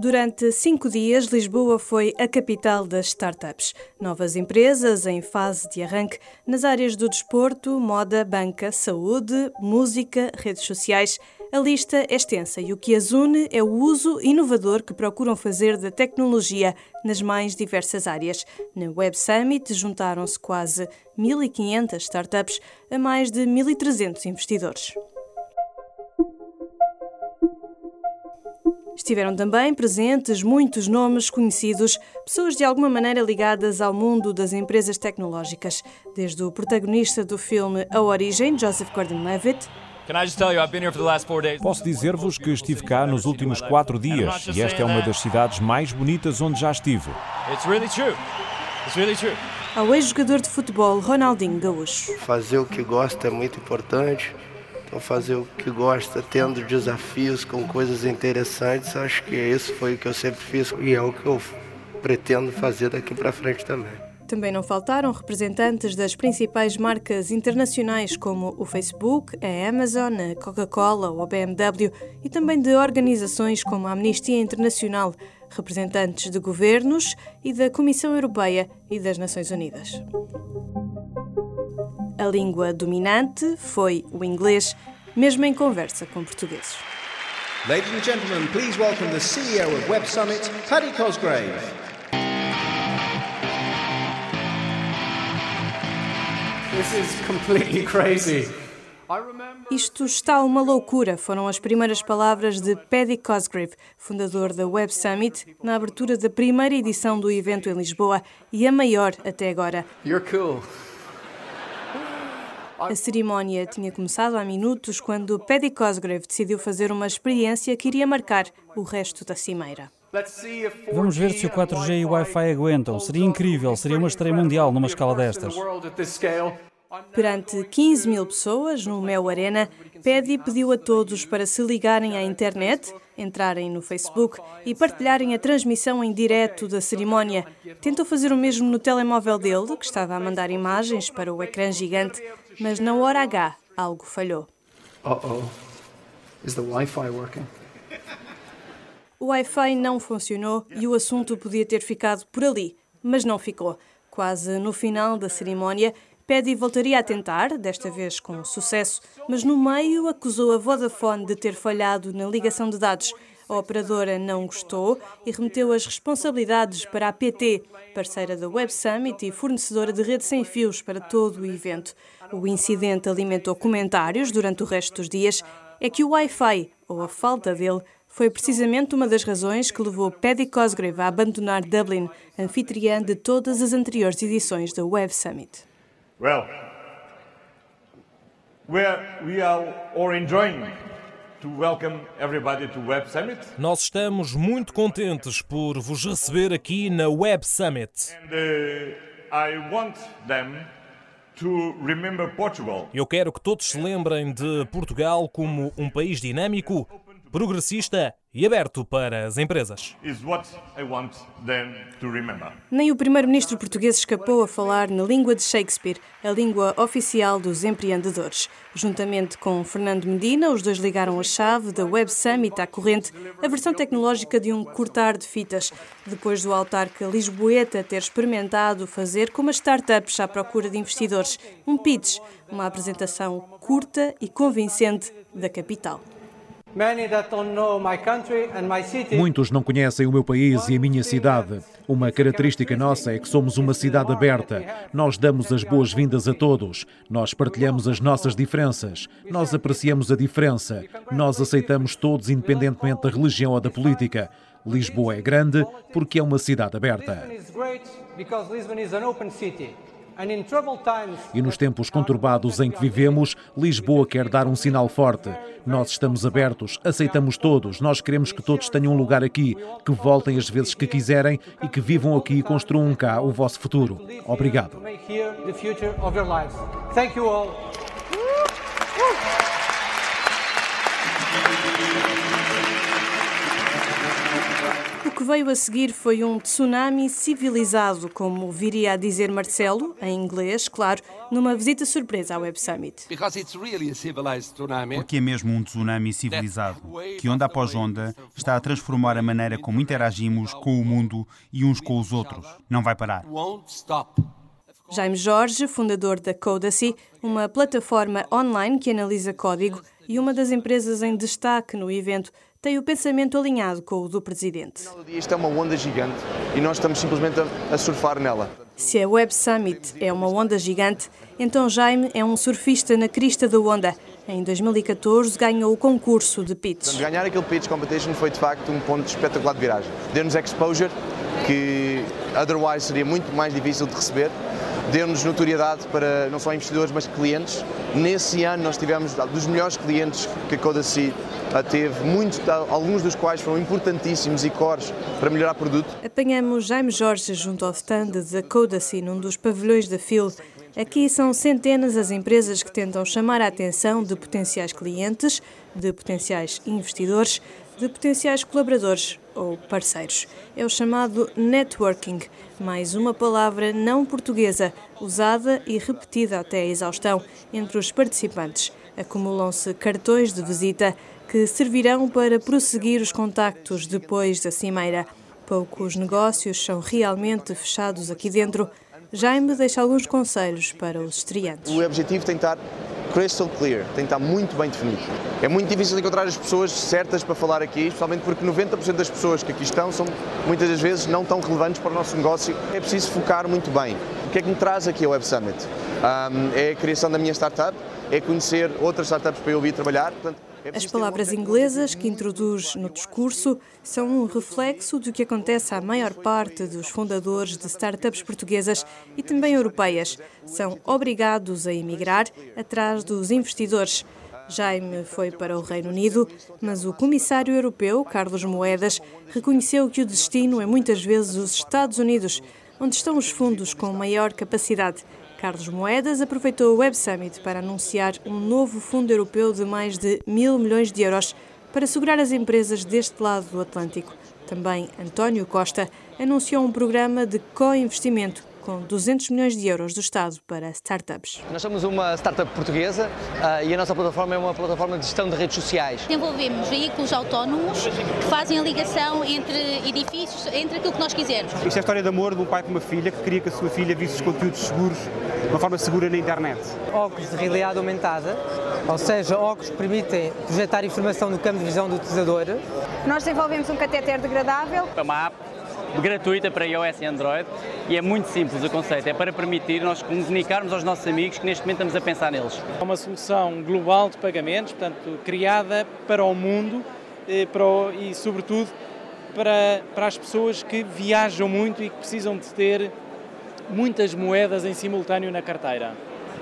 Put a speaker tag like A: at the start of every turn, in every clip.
A: Durante cinco dias, Lisboa foi a capital das startups. Novas empresas em fase de arranque nas áreas do desporto, moda, banca, saúde, música, redes sociais. A lista é extensa e o que as une é o uso inovador que procuram fazer da tecnologia nas mais diversas áreas. Na Web Summit juntaram-se quase 1.500 startups a mais de 1.300 investidores. Estiveram também presentes muitos nomes conhecidos, pessoas de alguma maneira ligadas ao mundo das empresas tecnológicas, desde o protagonista do filme A Origem, Joseph Gordon-Levitt,
B: Posso dizer-vos que estive cá nos últimos quatro dias e esta é uma das cidades mais bonitas onde já estive.
A: Ao ex-jogador de futebol Ronaldinho Gaúcho.
C: Fazer o que gosta é muito importante. Então fazer o que gosta, tendo desafios com coisas interessantes, acho que isso foi o que eu sempre fiz e é o que eu pretendo fazer daqui para frente também.
A: Também não faltaram representantes das principais marcas internacionais como o Facebook, a Amazon, a Coca-Cola ou a BMW e também de organizações como a Amnistia Internacional, representantes de governos e da Comissão Europeia e das Nações Unidas. A língua dominante foi o inglês, mesmo em conversa com portugueses.
D: Ladies and gentlemen, please welcome the CEO of Web Summit, Paddy Cosgrave.
E: This is completely crazy.
A: Isto está uma loucura, foram as primeiras palavras de Paddy Cosgrave, fundador da Web Summit, na abertura da primeira edição do evento em Lisboa e a maior até agora.
E: You're cool.
A: A cerimónia tinha começado há minutos quando Paddy Cosgrave decidiu fazer uma experiência que iria marcar o resto da cimeira.
F: Vamos ver se o 4G e o Wi-Fi aguentam. Seria incrível, seria uma estreia mundial numa escala destas.
A: Perante 15 mil pessoas no Mel Arena, Paddy pediu a todos para se ligarem à internet, entrarem no Facebook e partilharem a transmissão em direto da cerimónia. Tentou fazer o mesmo no telemóvel dele, que estava a mandar imagens para o ecrã gigante, mas na hora H algo falhou.
E: Uh-oh. Is the Wi-Fi working?
A: O Wi-Fi não funcionou e o assunto podia ter ficado por ali, mas não ficou. Quase no final da cerimónia, Paddy voltaria a tentar, desta vez com sucesso, mas no meio acusou a Vodafone de ter falhado na ligação de dados. A operadora não gostou e remeteu as responsabilidades para a PT, parceira da Web Summit e fornecedora de rede sem fios para todo o evento. O incidente alimentou comentários durante o resto dos dias. É que o Wi-Fi, ou a falta dele, foi precisamente uma das razões que levou Paddy Cosgrave a abandonar Dublin, anfitriã de todas as anteriores edições da Web Summit.
G: Well, we are, we are all enjoying
H: Nós estamos muito contentes por vos receber aqui na Web Summit.
G: Uh, I want them to remember Portugal.
H: Eu quero que todos se lembrem de Portugal como um país dinâmico, progressista e aberto para as empresas.
A: Nem o primeiro-ministro português escapou a falar na língua de Shakespeare, a língua oficial dos empreendedores. Juntamente com Fernando Medina, os dois ligaram a chave da Web Summit à corrente, a versão tecnológica de um cortar de fitas, depois do autarca Lisboeta ter experimentado fazer com as startups à procura de investidores, um pitch, uma apresentação curta e convincente da capital.
I: Muitos não conhecem o meu país e a minha cidade. Uma característica nossa é que somos uma cidade aberta. Nós damos as boas-vindas a todos. Nós partilhamos as nossas diferenças. Nós apreciamos a diferença. Nós aceitamos todos, independentemente da religião ou da política. Lisboa é grande porque é uma cidade aberta. E nos tempos conturbados em que vivemos, Lisboa quer dar um sinal forte. Nós estamos abertos, aceitamos todos, nós queremos que todos tenham um lugar aqui, que voltem as vezes que quiserem e que vivam aqui e construam cá o vosso futuro. Obrigado.
A: Que veio a seguir foi um tsunami civilizado, como viria a dizer Marcelo, em inglês, claro, numa visita surpresa ao Web Summit.
J: Porque é mesmo um tsunami civilizado, que onda após onda está a transformar a maneira como interagimos com o mundo e uns com os outros. Não vai parar.
A: Jaime Jorge, fundador da Codacy, uma plataforma online que analisa código e uma das empresas em destaque no evento, tem o pensamento alinhado com o do presidente.
K: Isto é uma onda gigante e nós estamos simplesmente a surfar nela.
A: Se a Web Summit é uma onda gigante, então Jaime é um surfista na crista da onda. Em 2014 ganhou o concurso de pitch.
K: Ganhar aquele pitch competition foi de facto um ponto espetacular de viragem. Deu-nos exposure que otherwise seria muito mais difícil de receber deu-nos notoriedade para não só investidores, mas clientes. Nesse ano nós tivemos dos melhores clientes que a Codacy teve, muitos, alguns dos quais foram importantíssimos e cores para melhorar o produto.
A: Apanhamos Jaime Jorge junto ao stand da Codacy num dos pavilhões da FIL. Aqui são centenas as empresas que tentam chamar a atenção de potenciais clientes, de potenciais investidores, de potenciais colaboradores ou parceiros. É o chamado networking, mais uma palavra não portuguesa, usada e repetida até a exaustão entre os participantes. Acumulam-se cartões de visita que servirão para prosseguir os contactos depois da cimeira. Poucos negócios são realmente fechados aqui dentro. Jaime deixa alguns conselhos para os estreantes.
K: O objetivo que estar crystal clear, tem que estar muito bem definido. É muito difícil encontrar as pessoas certas para falar aqui, especialmente porque 90% das pessoas que aqui estão são muitas das vezes não tão relevantes para o nosso negócio. É preciso focar muito bem. O que é que me traz aqui ao Web Summit? Um, é a criação da minha startup, é conhecer outras startups para eu vir trabalhar. Portanto,
A: As palavras inglesas que introduz no discurso são um reflexo do que acontece à maior parte dos fundadores de startups portuguesas e também europeias. São obrigados a emigrar atrás dos investidores. Jaime foi para o Reino Unido, mas o comissário europeu, Carlos Moedas, reconheceu que o destino é muitas vezes os Estados Unidos, onde estão os fundos com maior capacidade. Carlos Moedas aproveitou o Web Summit para anunciar um novo fundo europeu de mais de mil milhões de euros para segurar as empresas deste lado do Atlântico. Também António Costa anunciou um programa de co-investimento com 200 milhões de euros do Estado para startups.
L: Nós somos uma startup portuguesa uh, e a nossa plataforma é uma plataforma de gestão de redes sociais.
M: Desenvolvemos veículos autónomos que fazem a ligação entre edifícios, entre aquilo que nós quisermos.
N: Isto é a história de amor de um pai com uma filha que queria que a sua filha visse os conteúdos seguros de uma forma segura na internet.
O: Óculos de realidade aumentada, ou seja, óculos que permitem projetar informação no campo de visão do utilizador.
P: Nós desenvolvemos um catéter degradável.
Q: É uma app gratuita para iOS e Android e é muito simples o conceito, é para permitir nós comunicarmos aos nossos amigos que neste momento estamos a pensar neles.
R: É uma solução global de pagamentos, portanto, criada para o mundo eh, para o, e, sobretudo, para, para as pessoas que viajam muito e que precisam de ter muitas moedas em simultâneo na carteira.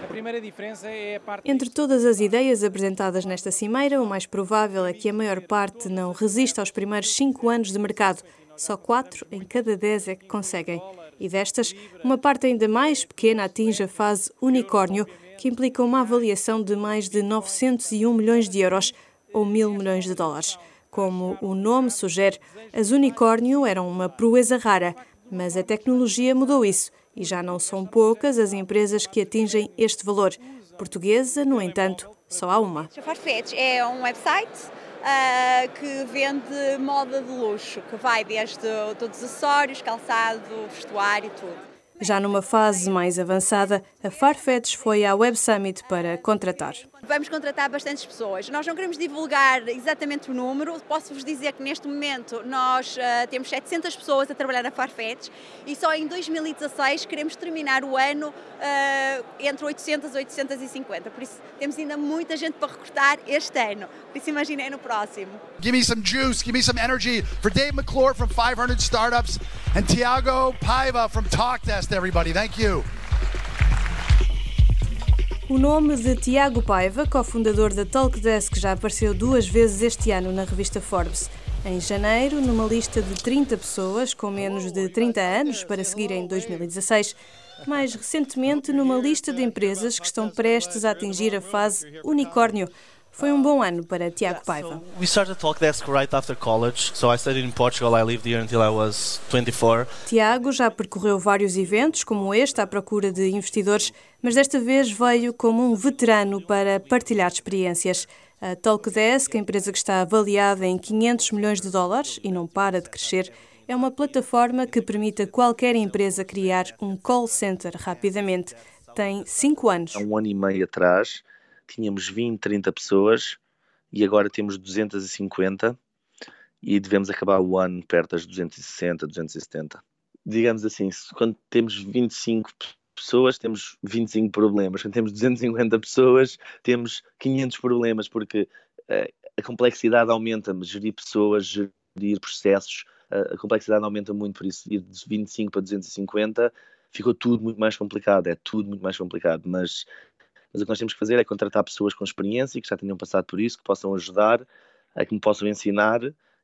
R: A primeira diferença é a parte.
A: Entre todas as ideias apresentadas nesta cimeira, o mais provável é que a maior parte não resista aos primeiros cinco anos de mercado. Só quatro em cada dez é que conseguem. E destas, uma parte ainda mais pequena atinge a fase unicórnio, que implica uma avaliação de mais de 901 milhões de euros ou mil milhões de dólares. Como o nome sugere, as unicórnio eram uma proeza rara, mas a tecnologia mudou isso e já não são poucas as empresas que atingem este valor. Portuguesa, no entanto, só há uma.
P: Farfetch é um website uh, que vende moda de luxo, que vai desde todos os acessórios, calçado, vestuário e tudo.
A: Já numa fase mais avançada, a Farfetch foi à Web Summit para contratar.
P: Vamos contratar bastantes pessoas. Nós não queremos divulgar exatamente o número. Posso-vos dizer que neste momento nós uh, temos 700 pessoas a trabalhar na Farfetch e só em 2016 queremos terminar o ano uh, entre 800 e 850. Por isso temos ainda muita gente para recrutar este ano. Por isso imaginei no próximo.
S: Give me some juice, give me some energy for Dave McClure from 500 Startups and Tiago Paiva from TalkDesk, everybody. Thank you.
A: O nome de Tiago Paiva, cofundador da Talkdesk, já apareceu duas vezes este ano na revista Forbes. Em janeiro, numa lista de 30 pessoas com menos de 30 anos para seguir em 2016. Mais recentemente, numa lista de empresas que estão prestes a atingir a fase unicórnio, Foi um bom ano para Tiago Paiva.
T: We started Talkdesk right after college, so I studied in Portugal. I lived here until I was 24.
A: Tiago já percorreu vários eventos como este à procura de investidores, mas desta vez veio como um veterano para partilhar experiências. A Talkdesk, a empresa que está avaliada em 500 milhões de dólares e não para de crescer, é uma plataforma que permite a qualquer empresa criar um call center rapidamente. Tem cinco anos.
U: Há um ano e meio atrás, tínhamos 20, 30 pessoas e agora temos 250 e devemos acabar o ano perto das 260, 270. Digamos assim, quando temos 25 pessoas, temos 25 problemas. Quando temos 250 pessoas, temos 500 problemas, porque uh, a complexidade aumenta, gerir pessoas, gerir processos, uh, a complexidade aumenta muito, por isso ir de 25 para 250 ficou tudo muito mais complicado, é tudo muito mais complicado, mas mas o que nós temos que fazer é contratar pessoas com experiência, que já tenham passado por isso, que possam ajudar, que me possam ensinar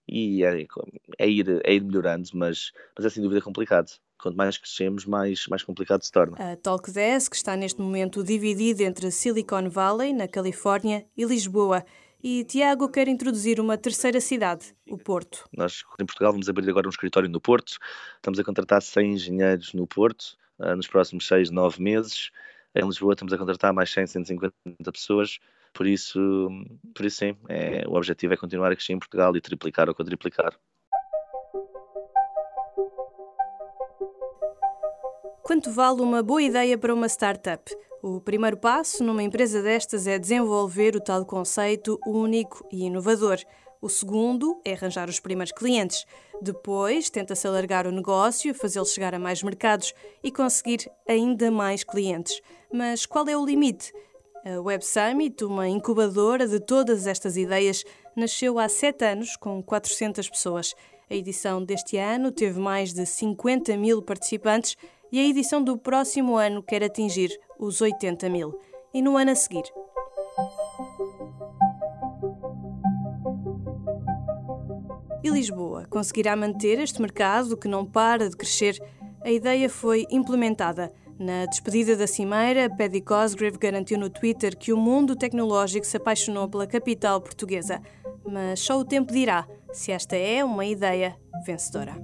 U: e é, é, ir, é ir melhorando, mas, mas é sem dúvida complicado. Quanto mais crescemos, mais, mais complicado se torna.
A: A Talkdesk está neste momento dividida entre Silicon Valley, na Califórnia, e Lisboa. E Tiago quer introduzir uma terceira cidade, o Porto.
U: Nós, em Portugal, vamos abrir agora um escritório no Porto. Estamos a contratar 100 engenheiros no Porto uh, nos próximos 6, 9 meses. Em Lisboa estamos a contratar mais 100, 150 pessoas, por isso, por isso sim, é, o objetivo é continuar a crescer em Portugal e triplicar ou quadriplicar.
A: Quanto vale uma boa ideia para uma startup? O primeiro passo numa empresa destas é desenvolver o tal conceito único e inovador. O segundo é arranjar os primeiros clientes. Depois, tenta-se alargar o negócio, fazê-lo chegar a mais mercados e conseguir ainda mais clientes. Mas qual é o limite? A Web Summit, uma incubadora de todas estas ideias, nasceu há sete anos com 400 pessoas. A edição deste ano teve mais de 50 mil participantes e a edição do próximo ano quer atingir os 80 mil. E no ano a seguir, E Lisboa conseguirá manter este mercado que não para de crescer? A ideia foi implementada. Na despedida da cimeira, Paddy Cosgrave garantiu no Twitter que o mundo tecnológico se apaixonou pela capital portuguesa. Mas só o tempo dirá se esta é uma ideia vencedora.